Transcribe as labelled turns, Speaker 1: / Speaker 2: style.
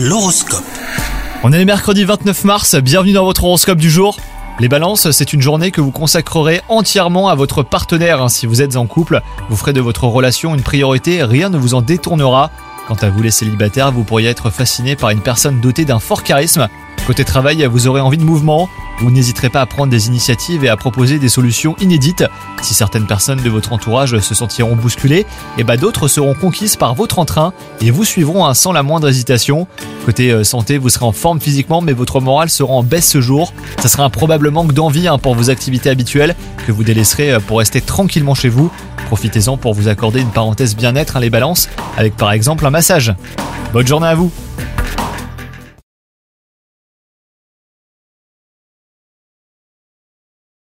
Speaker 1: L'horoscope.
Speaker 2: On est le mercredi 29 mars, bienvenue dans votre horoscope du jour. Les balances, c'est une journée que vous consacrerez entièrement à votre partenaire. Si vous êtes en couple, vous ferez de votre relation une priorité, rien ne vous en détournera. Quant à vous les célibataires, vous pourriez être fasciné par une personne dotée d'un fort charisme. Côté travail, vous aurez envie de mouvement. Vous n'hésiterez pas à prendre des initiatives et à proposer des solutions inédites. Si certaines personnes de votre entourage se sentiront bousculées, et bah d'autres seront conquises par votre entrain et vous suivront hein, sans la moindre hésitation. Côté euh, santé, vous serez en forme physiquement, mais votre morale sera en baisse ce jour. Ça sera un probable manque d'envie hein, pour vos activités habituelles que vous délaisserez euh, pour rester tranquillement chez vous. Profitez-en pour vous accorder une parenthèse bien-être, hein, les balances, avec par exemple un massage. Bonne journée à vous